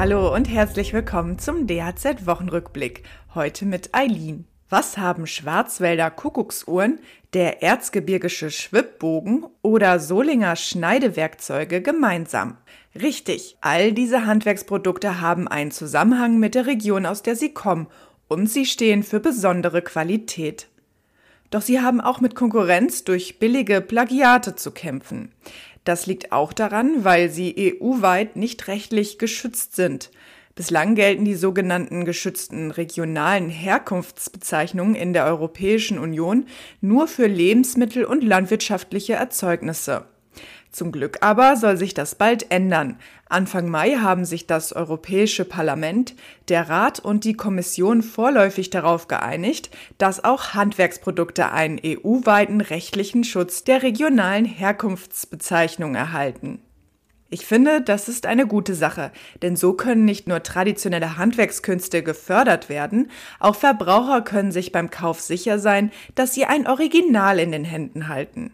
Hallo und herzlich willkommen zum DHZ Wochenrückblick. Heute mit Eileen. Was haben Schwarzwälder Kuckucksuhren, der erzgebirgische Schwibbogen oder Solinger Schneidewerkzeuge gemeinsam? Richtig, all diese Handwerksprodukte haben einen Zusammenhang mit der Region, aus der sie kommen und sie stehen für besondere Qualität. Doch sie haben auch mit Konkurrenz durch billige Plagiate zu kämpfen. Das liegt auch daran, weil sie EU-weit nicht rechtlich geschützt sind. Bislang gelten die sogenannten geschützten regionalen Herkunftsbezeichnungen in der Europäischen Union nur für Lebensmittel und landwirtschaftliche Erzeugnisse. Zum Glück aber soll sich das bald ändern. Anfang Mai haben sich das Europäische Parlament, der Rat und die Kommission vorläufig darauf geeinigt, dass auch Handwerksprodukte einen EU-weiten rechtlichen Schutz der regionalen Herkunftsbezeichnung erhalten. Ich finde, das ist eine gute Sache, denn so können nicht nur traditionelle Handwerkskünste gefördert werden, auch Verbraucher können sich beim Kauf sicher sein, dass sie ein Original in den Händen halten.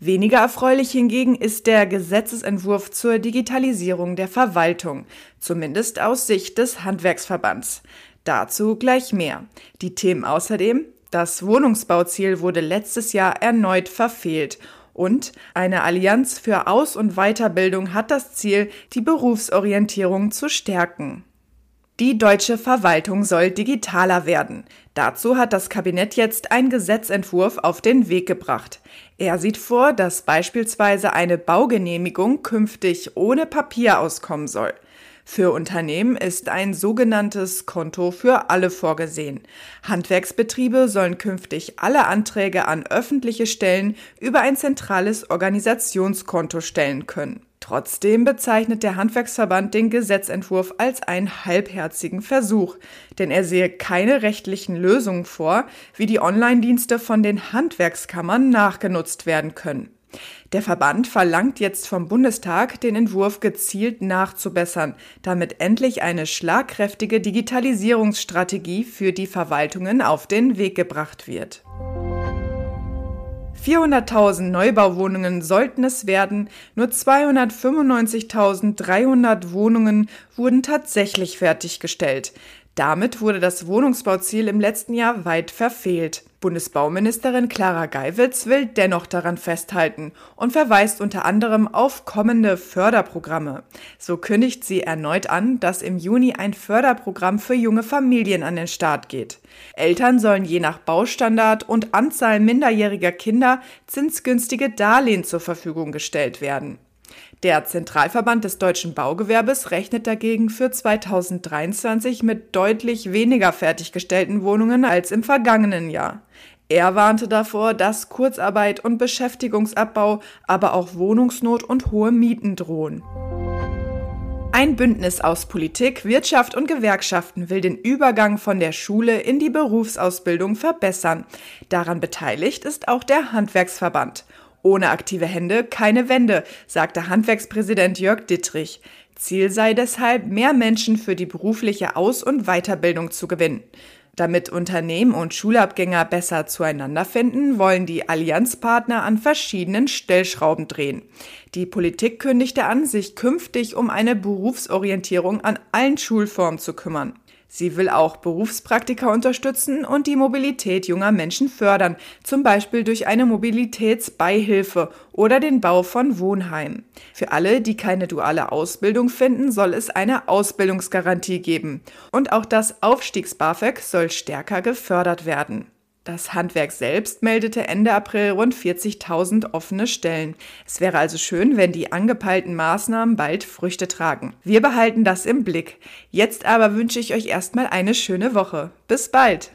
Weniger erfreulich hingegen ist der Gesetzesentwurf zur Digitalisierung der Verwaltung, zumindest aus Sicht des Handwerksverbands. Dazu gleich mehr. Die Themen außerdem das Wohnungsbauziel wurde letztes Jahr erneut verfehlt und eine Allianz für Aus- und Weiterbildung hat das Ziel, die Berufsorientierung zu stärken. Die deutsche Verwaltung soll digitaler werden. Dazu hat das Kabinett jetzt einen Gesetzentwurf auf den Weg gebracht. Er sieht vor, dass beispielsweise eine Baugenehmigung künftig ohne Papier auskommen soll. Für Unternehmen ist ein sogenanntes Konto für alle vorgesehen. Handwerksbetriebe sollen künftig alle Anträge an öffentliche Stellen über ein zentrales Organisationskonto stellen können. Trotzdem bezeichnet der Handwerksverband den Gesetzentwurf als einen halbherzigen Versuch, denn er sehe keine rechtlichen Lösungen vor, wie die Online-Dienste von den Handwerkskammern nachgenutzt werden können. Der Verband verlangt jetzt vom Bundestag, den Entwurf gezielt nachzubessern, damit endlich eine schlagkräftige Digitalisierungsstrategie für die Verwaltungen auf den Weg gebracht wird. 400.000 Neubauwohnungen sollten es werden, nur 295.300 Wohnungen wurden tatsächlich fertiggestellt. Damit wurde das Wohnungsbauziel im letzten Jahr weit verfehlt. Bundesbauministerin Clara Geiwitz will dennoch daran festhalten und verweist unter anderem auf kommende Förderprogramme. So kündigt sie erneut an, dass im Juni ein Förderprogramm für junge Familien an den Start geht. Eltern sollen je nach Baustandard und Anzahl minderjähriger Kinder zinsgünstige Darlehen zur Verfügung gestellt werden. Der Zentralverband des deutschen Baugewerbes rechnet dagegen für 2023 mit deutlich weniger fertiggestellten Wohnungen als im vergangenen Jahr. Er warnte davor, dass Kurzarbeit und Beschäftigungsabbau, aber auch Wohnungsnot und hohe Mieten drohen. Ein Bündnis aus Politik, Wirtschaft und Gewerkschaften will den Übergang von der Schule in die Berufsausbildung verbessern. Daran beteiligt ist auch der Handwerksverband. Ohne aktive Hände keine Wende, sagte Handwerkspräsident Jörg Dittrich. Ziel sei deshalb, mehr Menschen für die berufliche Aus- und Weiterbildung zu gewinnen. Damit Unternehmen und Schulabgänger besser zueinander finden, wollen die Allianzpartner an verschiedenen Stellschrauben drehen. Die Politik kündigte an, sich künftig um eine Berufsorientierung an allen Schulformen zu kümmern. Sie will auch Berufspraktika unterstützen und die Mobilität junger Menschen fördern, zum Beispiel durch eine Mobilitätsbeihilfe oder den Bau von Wohnheimen. Für alle, die keine duale Ausbildung finden, soll es eine Ausbildungsgarantie geben. Und auch das Aufstiegs-BAföG soll stärker gefördert werden. Das Handwerk selbst meldete Ende April rund 40.000 offene Stellen. Es wäre also schön, wenn die angepeilten Maßnahmen bald Früchte tragen. Wir behalten das im Blick. Jetzt aber wünsche ich euch erstmal eine schöne Woche. Bis bald!